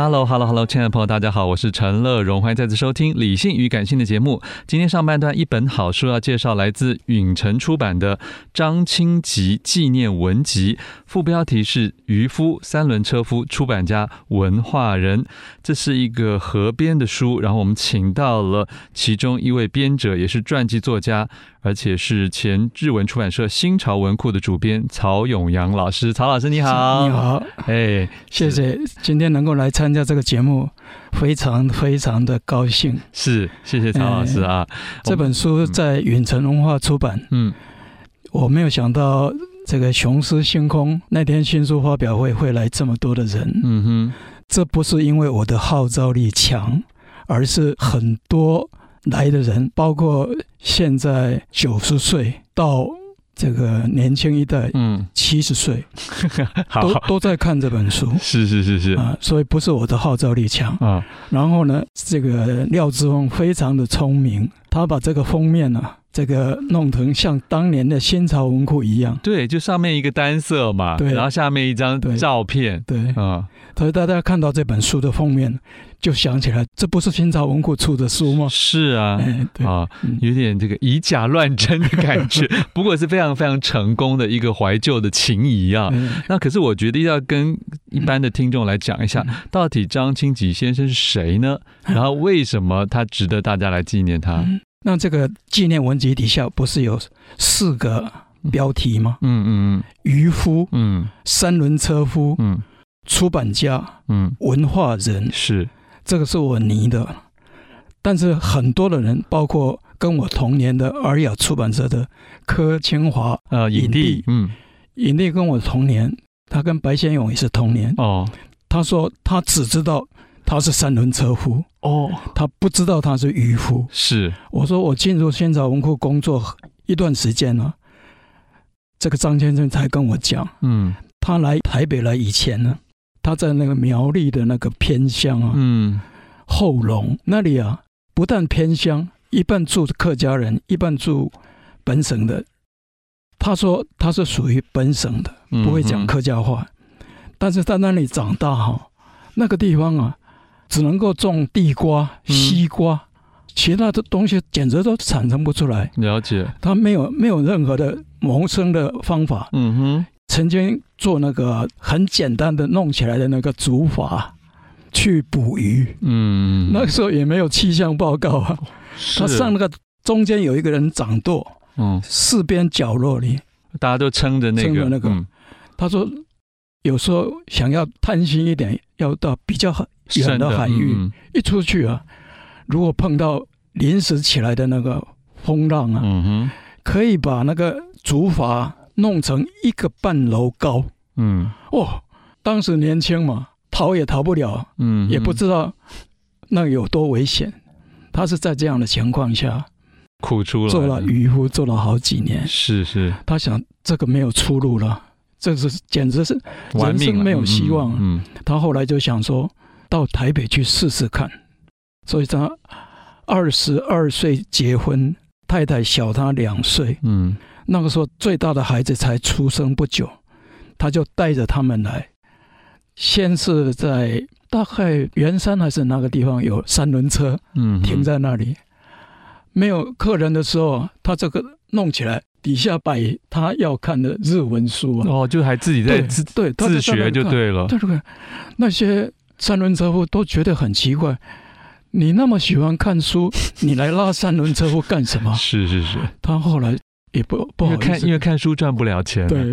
Hello，Hello，Hello，亲爱的朋友，大家好，我是陈乐融，欢迎再次收听《理性与感性》的节目。今天上半段一本好书要介绍，来自允晨出版的张清吉纪念文集，副标题是《渔夫三轮车夫》，出版家文化人。这是一个合编的书，然后我们请到了其中一位编者，也是传记作家。而且是前日文出版社新潮文库的主编曹永阳老师，曹老师你好，你好，哎，谢谢今天能够来参加这个节目，非常非常的高兴。是，谢谢曹老师啊。哎、这本书在远城文化出版，嗯，我没有想到这个雄狮星空那天新书发表会会来这么多的人，嗯哼，这不是因为我的号召力强，而是很多。来的人包括现在九十岁到这个年轻一代，嗯，七十岁，都都在看这本书，是是是是。啊，所以不是我的号召力强。啊。然后呢，这个廖志峰非常的聪明，他把这个封面呢、啊。这个弄成像当年的新潮文库一样，对，就上面一个单色嘛，对，然后下面一张照片，对，啊。嗯，所以大家看到这本书的封面，就想起来，这不是清朝文库出的书吗？是啊，哎、对啊，有点这个以假乱真的感觉，不过是非常非常成功的一个怀旧的情谊啊。那可是我觉得要跟一般的听众来讲一下，到底张清吉先生是谁呢？然后为什么他值得大家来纪念他？那这个纪念文集底下不是有四个标题吗？嗯嗯嗯，渔夫，嗯，三轮车夫，嗯，出版家，嗯，文化人，是这个是我拟的。但是很多的人，包括跟我同年的尔雅出版社的柯清华，呃，影帝，嗯，影帝跟我同年，他跟白先勇也是同年。哦，他说他只知道。他是三轮车夫哦，他不知道他是渔夫。是我说我进入新潮文库工作一段时间了，这个张先生才跟我讲，嗯，他来台北来以前呢，他在那个苗栗的那个偏乡啊，嗯，后龙那里啊，不但偏乡，一半住客家人，一半住本省的。他说他是属于本省的，不会讲客家话，嗯、但是在那里长大哈，那个地方啊。只能够种地瓜、西瓜，嗯、其他的东西简直都产生不出来。了解，他没有没有任何的谋生的方法。嗯哼，曾经做那个很简单的弄起来的那个竹筏去捕鱼。嗯，那个时候也没有气象报告啊。他上那个中间有一个人掌舵，嗯，四边角落里大家都撑着那个那个。嗯、他说，有时候想要贪心一点，要到比较。远的海域，嗯、一出去啊，如果碰到临时起来的那个风浪啊，嗯、哼可以把那个竹筏弄成一个半楼高。嗯，哦，当时年轻嘛，逃也逃不了，嗯，也不知道那有多危险。他是在这样的情况下苦出了，做了渔夫，做了好几年。是是，他想这个没有出路了，这是简直是人生没有希望。嗯，嗯，他后来就想说。到台北去试试看，所以他二十二岁结婚，太太小他两岁，嗯，那个时候最大的孩子才出生不久，他就带着他们来，先是在大概圆山还是哪个地方有三轮车，嗯，停在那里，没有客人的时候，他这个弄起来，底下摆他要看的日文书啊，哦，就还自己在自对自学就对了，对对，那些三轮车夫都觉得很奇怪。你那么喜欢看书，你来拉三轮车夫干什么？是是是，他后来也不不好看因为看书赚不了钱。对，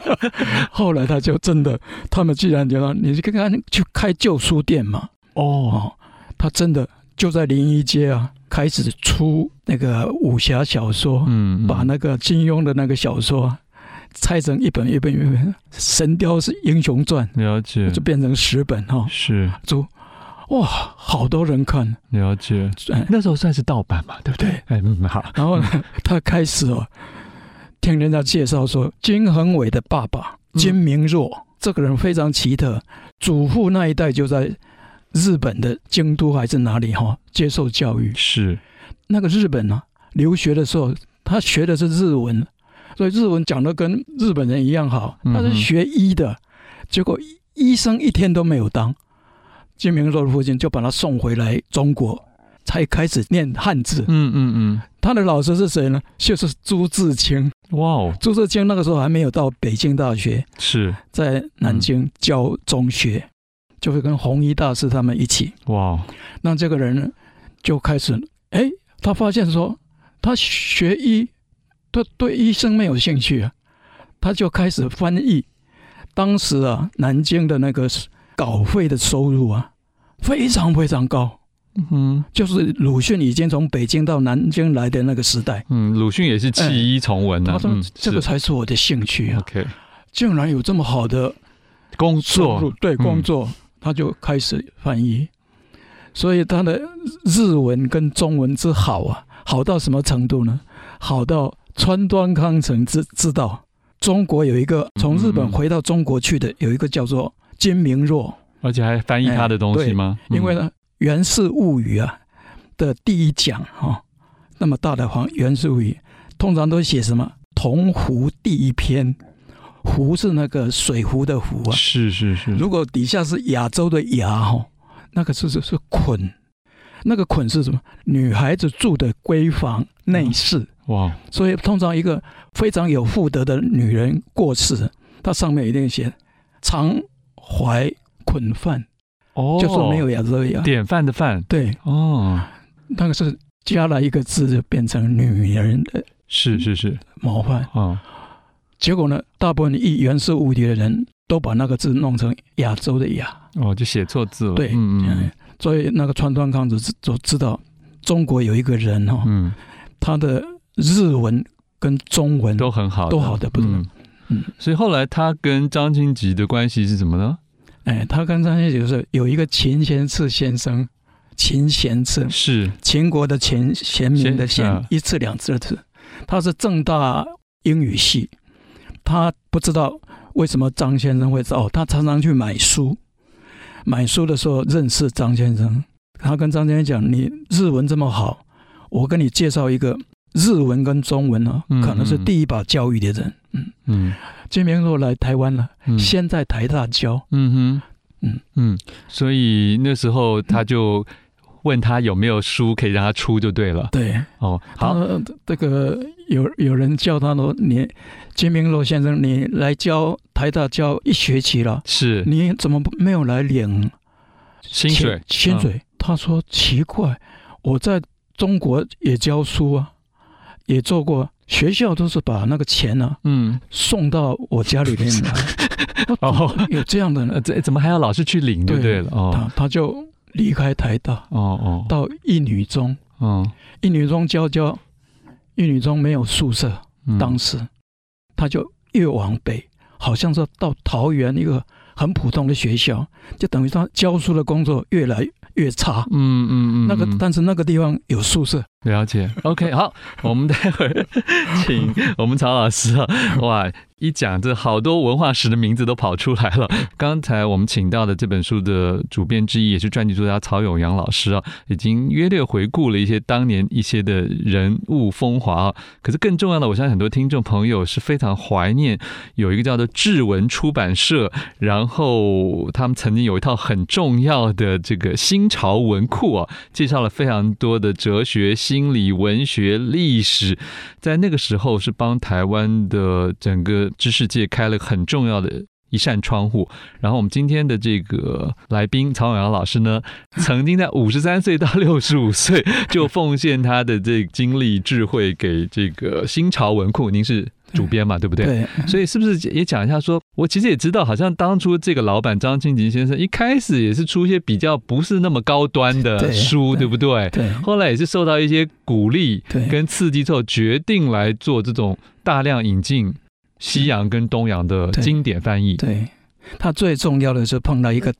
后来他就真的，他们既然就让你去看看去开旧书店嘛。哦，他真的就在临沂街啊，开始出那个武侠小说，嗯，把那个金庸的那个小说拆成一本一本一本，《神雕是英雄传》，了解，就变成十本哈，是就。哇，好多人看，了解。那时候算是盗版嘛，对不对？哎，嗯，好。然后呢，他开始哦，听人家介绍说，金恒伟的爸爸金明若、嗯、这个人非常奇特，祖父那一代就在日本的京都还是哪里哈接受教育。是那个日本呢、啊，留学的时候他学的是日文，所以日文讲的跟日本人一样好。他是学医的，嗯、结果医生一天都没有当。金明若的父亲就把他送回来中国，才开始念汉字。嗯嗯嗯，他的老师是谁呢？就是朱自清。哇哦，朱自清那个时候还没有到北京大学，是在南京教中学，嗯、就会跟弘一大师他们一起。哇，那这个人呢，就开始，哎，他发现说，他学医，他对医生没有兴趣啊，他就开始翻译。当时啊，南京的那个稿费的收入啊。非常非常高，嗯哼，就是鲁迅已经从北京到南京来的那个时代，嗯，鲁迅也是弃医从文啊，他说这个才是我的兴趣啊，OK，竟然有这么好的工作，对工作，他就开始翻译，所以他的日文跟中文之好啊，好到什么程度呢？好到川端康成知知道。中国有一个从日本回到中国去的有一个叫做金明若。而且还翻译他的东西吗？因为呢，《源氏物语》啊的第一讲哈，那么大的话，《源氏物语》通常都写什么？铜壶第一篇，壶是那个水壶的壶啊。是是是。如果底下是亚洲的亚哈，那个是是是捆，那个捆是什么？女孩子住的闺房内室。哇！所以通常一个非常有妇德的女人过世，她上面一定写常怀。捆饭，哦，就是没有亚洲亚典范的范，对，哦，那个是加了一个字就变成女人的，是是是。模范啊。结果呢，大部分译源氏物语的人都把那个字弄成亚洲的亚，哦，就写错字了。对，嗯嗯，所以那个川端康子就知道中国有一个人哈，嗯，他的日文跟中文都很好，都好的不能，嗯，所以后来他跟张清吉的关系是什么呢？哎，他跟张清吉就是有一个秦贤次先生，秦贤次是秦国的秦，贤明的贤，啊、一次两次的次。他是正大英语系，他不知道为什么张先生会哦，他常常去买书，买书的时候认识张先生。他跟张先生讲：“你日文这么好，我跟你介绍一个日文跟中文呢、啊，可能是第一把教育的人。”嗯嗯。金明若来台湾了，嗯、先在台大教。嗯哼，嗯嗯，所以那时候他就问他有没有书可以让他出就对了。对，哦，好，这个有有人叫他说：“你金明若先生，你来教台大教一学期了，是你怎么没有来领薪水？薪水？”哦、他说：“奇怪，我在中国也教书啊，也做过。”学校都是把那个钱呢、啊，嗯，送到我家里面来。哦，有这样的呢？这怎么还要老是去领？对对了，哦，他他就离开台大，哦哦，到一女中，哦，一女中教教，一女中没有宿舍，嗯、当时他就越往北，好像是到桃园一个很普通的学校，就等于他教书的工作越来越差。嗯嗯嗯，那个但是那个地方有宿舍。了解，OK，好，我们待会儿请我们曹老师啊，哇。一讲，这好多文化史的名字都跑出来了。刚才我们请到的这本书的主编之一，也是传记作家曹永阳老师啊，已经约略回顾了一些当年一些的人物风华啊。可是更重要的，我相信很多听众朋友是非常怀念有一个叫做志文出版社，然后他们曾经有一套很重要的这个新潮文库啊，介绍了非常多的哲学、心理、文学、历史，在那个时候是帮台湾的整个。知识界开了很重要的一扇窗户。然后我们今天的这个来宾曹永阳老师呢，曾经在五十三岁到六十五岁就奉献他的这个精力智慧给这个新潮文库。您是主编嘛，对不对？对。所以是不是也讲一下说？说我其实也知道，好像当初这个老板张清吉先生一开始也是出一些比较不是那么高端的书，对，对不对？对。后来也是受到一些鼓励跟刺激之后，决定来做这种大量引进。西洋跟东洋的经典翻译，对，对他最重要的是碰到一个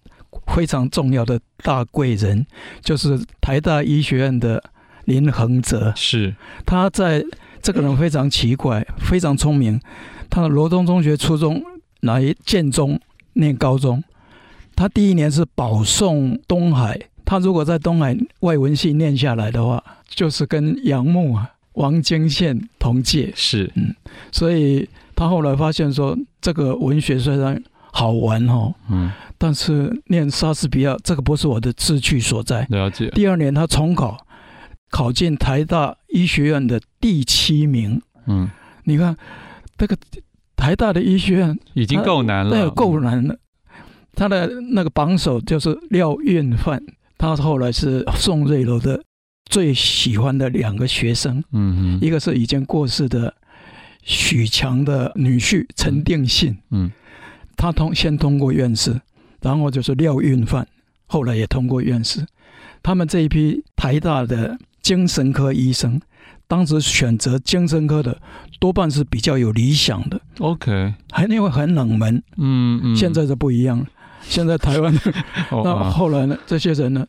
非常重要的大贵人，就是台大医学院的林恒哲。是他在这个人非常奇怪，非常聪明。他的罗东中学初中来建中念高中，他第一年是保送东海。他如果在东海外文系念下来的话，就是跟杨牧啊、王京宪同届。是，嗯，所以。他后来发现说，这个文学虽然好玩哦，嗯，但是念莎士比亚这个不是我的志趣所在。了解。第二年他重考，考进台大医学院的第七名。嗯，你看这个台大的医学院已经够难了，那够难了。他的那个榜首就是廖运范，他后来是宋瑞楼的最喜欢的两个学生。嗯，一个是已经过世的。许强的女婿陈定信，嗯，他通先通过院士，然后就是廖运范，后来也通过院士。他们这一批台大的精神科医生，当时选择精神科的多半是比较有理想的。OK，还因为很冷门，嗯嗯，现在就不一样了。现在台湾 那后来呢？这些人呢，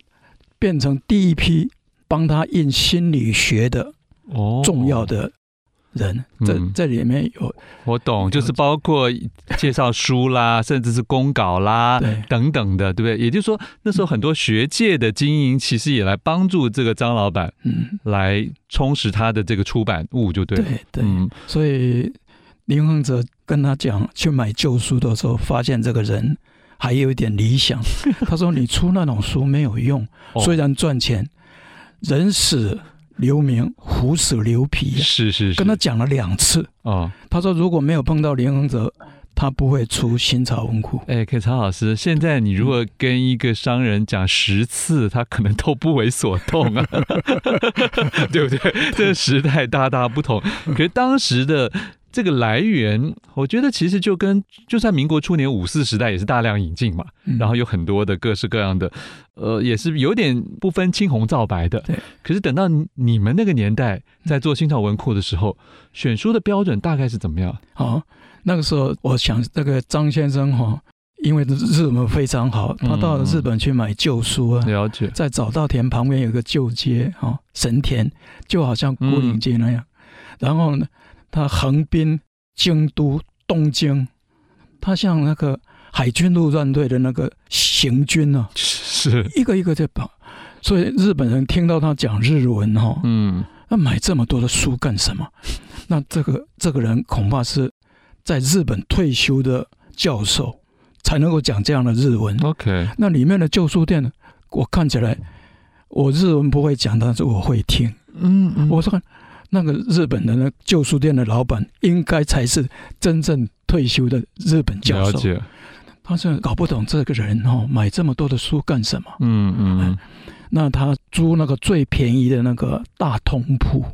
变成第一批帮他印心理学的重要的。人，这这里面有我懂，就是包括介绍书啦，甚至是公稿啦，等等的，对不对？也就是说，那时候很多学界的经营，其实也来帮助这个张老板，嗯，来充实他的这个出版物，就对了。对对，嗯，所以林恒哲跟他讲去买旧书的时候，发现这个人还有一点理想。他说：“你出那种书没有用，虽然赚钱，人死。”留名，虎死留皮，是是是，跟他讲了两次哦。他说如果没有碰到林恒泽，他不会出新潮文库。哎，可曹老师，现在你如果跟一个商人讲十次，他可能都不为所动啊，对不对？这个时代大大不同。可是当时的。这个来源，我觉得其实就跟就算民国初年五四时代也是大量引进嘛，嗯、然后有很多的各式各样的，呃，也是有点不分青红皂白的。对。可是等到你们那个年代在做新潮文库的时候，嗯、选书的标准大概是怎么样？哦，那个时候我想，那个张先生哈，因为日文非常好，他到了日本去买旧书啊，了解。在早稻田旁边有个旧街哈，神田，就好像牯岭街那样，嗯、然后呢。他横滨、京都、东京，他像那个海军陆战队的那个行军啊，是一个一个在跑。所以日本人听到他讲日文哈，嗯，那买这么多的书干什么？那这个这个人恐怕是在日本退休的教授才能够讲这样的日文。OK，那里面的旧书店，我看起来我日文不会讲，但是我会听。嗯嗯，我说。那个日本的那旧书店的老板，应该才是真正退休的日本教授。了解。他是搞不懂这个人哦，买这么多的书干什么？嗯嗯。那他租那个最便宜的那个大通铺，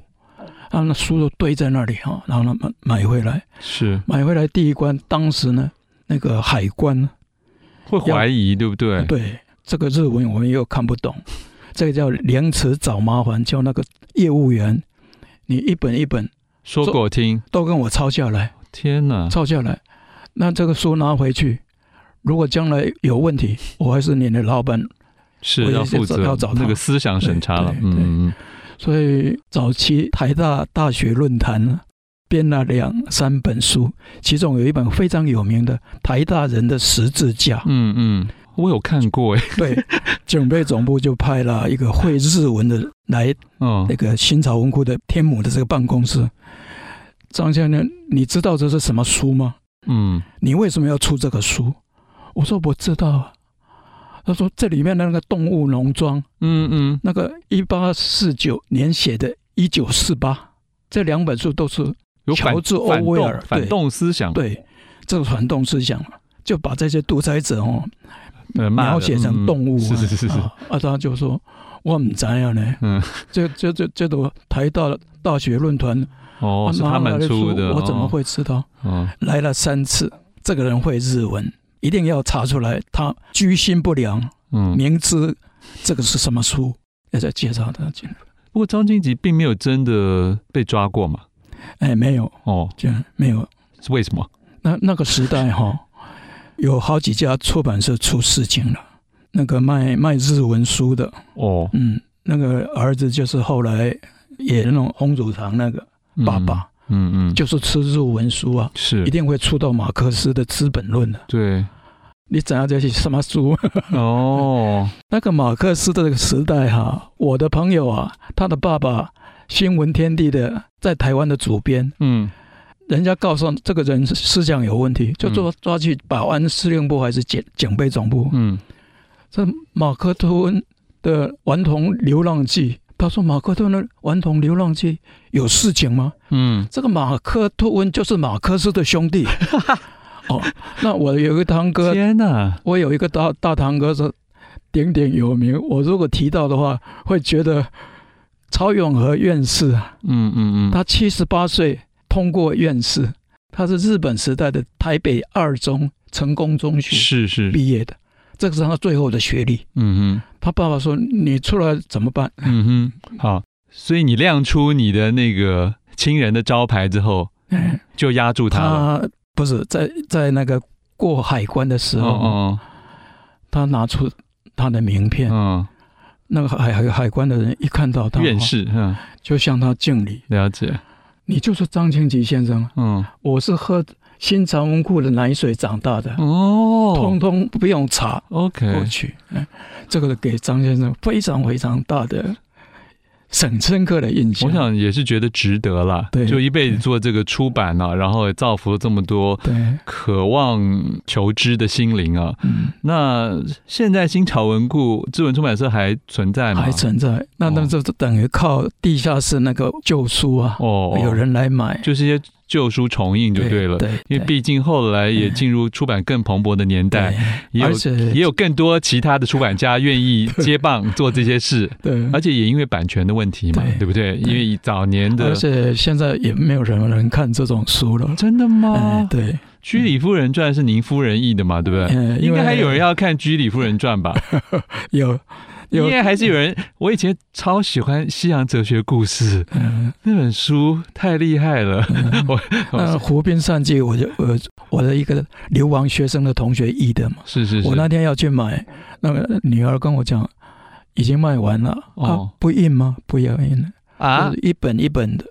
啊，那书都堆在那里哈，然后他买买回来。是。买回来第一关，当时呢，那个海关会怀疑，对不对？对，这个日文我们又看不懂，这个叫廉耻找麻烦，叫那个业务员。你一本一本说给我听，都跟我抄下来。天哪，抄下来，那这个书拿回去，如果将来有问题，我还是你的老板，是要负责，要找那个思想审查了。嗯，所以早期台大大学论坛编了两三本书，其中有一本非常有名的《台大人的十字架》。嗯嗯，我有看过哎。对，警备总部就派了一个会日文的来，嗯，那个新潮文库的天母的这个办公室。张先生，你知道这是什么书吗？嗯，你为什么要出这个书？我说我知道啊。他说这里面的那个动物农庄，嗯嗯，那个一八四九年写的，一九四八，这两本书都是乔治·欧威尔反动思想，对，这个反动思想就把这些独裁者哦，描写成动物，是是是是，啊，他就说我唔知样呢，嗯，这这这这都台大大学论坛。哦，是他们出的，我怎么会知道？哦，来了三次，这个人会日文，一定要查出来。他居心不良，嗯，明知这个是什么书，要再介绍他进来。不过张金吉并没有真的被抓过嘛？哎，没有哦，这样没有，是为什么？那那个时代哈，有好几家出版社出事情了，那个卖卖日文书的。哦，嗯，那个儿子就是后来演那种红乳堂那个。爸爸，嗯嗯，就是吃日文书啊，是。一定会出到马克思的《资本论》的。对，你怎样这些什么书？哦，那个马克思的这个时代哈，我的朋友啊，他的爸爸新闻天地的在台湾的主编，嗯，人家告诉这个人思想有问题，就抓抓去保安司令部还是警警备总部，嗯，这马克吐温的《顽童流浪记》。他说：“马克吐温的《顽童流浪记》有事情吗？”嗯，这个马克吐温就是马克思的兄弟。哦，那我有一个堂哥，天哪！我有一个大大堂哥是鼎鼎有名。我如果提到的话，会觉得曹永和院士啊，嗯嗯嗯，他七十八岁通过院士，他是日本时代的台北二中成功中学是是毕业的。这个是他最后的学历。嗯哼，他爸爸说：“你出来怎么办？”嗯哼，好，所以你亮出你的那个亲人的招牌之后，就压住他了。他不是在在那个过海关的时候，哦哦他拿出他的名片。嗯，那个海海海关的人一看到他，院士，嗯，就向他敬礼。了解，你就说张清吉先生。嗯，我是喝。新长文库的奶水长大的哦，通通不用查，OK，过去，嗯，这个给张先生非常非常大的。很深刻的印象，我想也是觉得值得了。对，就一辈子做这个出版啊，然后也造福了这么多渴望求知的心灵啊。嗯，那现在新潮文库志文出版社还存在吗？还存在。那那就等于靠地下室那个旧书啊，哦，有人来买，就是一些旧书重印就对了。对，因为毕竟后来也进入出版更蓬勃的年代，也有也有更多其他的出版家愿意接棒做这些事。对，而且也因为版权的问题嘛，对不对？因为早年的，而且现在也没有什么人看这种书了。真的吗？对，《居里夫人传》是您夫人译的嘛？对不对？应该还有人要看《居里夫人传》吧？有。应该还是有人，我以前超喜欢《西洋哲学故事》，嗯，那本书太厉害了。嗯、我那《湖滨散记》，我就我我的一个流亡学生的同学译的嘛。是是是。我那天要去买，那个女儿跟我讲，已经卖完了。哦、啊，不印吗？不要印了啊，一本一本的。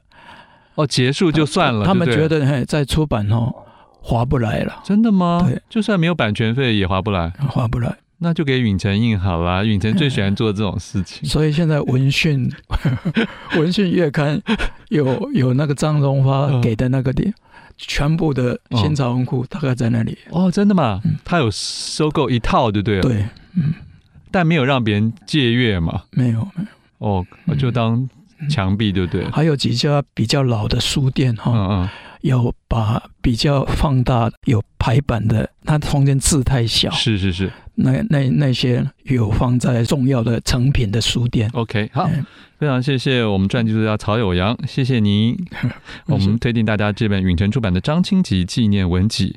哦，结束就算了。他们觉得嘿，再出版哦，划不来了。真的吗？对，就算没有版权费也划不来。划不来。那就给允晨印好了，允晨最喜欢做这种事情。所以现在文讯 文讯月刊有有那个张荣发给的那个点，全部的新潮文库大概在那里。哦，真的吗？他有收购一套就对了。对，嗯，但没有让别人借阅嘛？没有，没有。哦，就当墙壁对不对？还有几家比较老的书店哈，嗯嗯，有把比较放大有排版的，它空间字太小。是是是。那那那些有放在重要的成品的书店。OK，好，嗯、非常谢谢我们传记作家曹有阳，谢谢您。我们推荐大家这本允晨出版的《张清吉纪念文集》。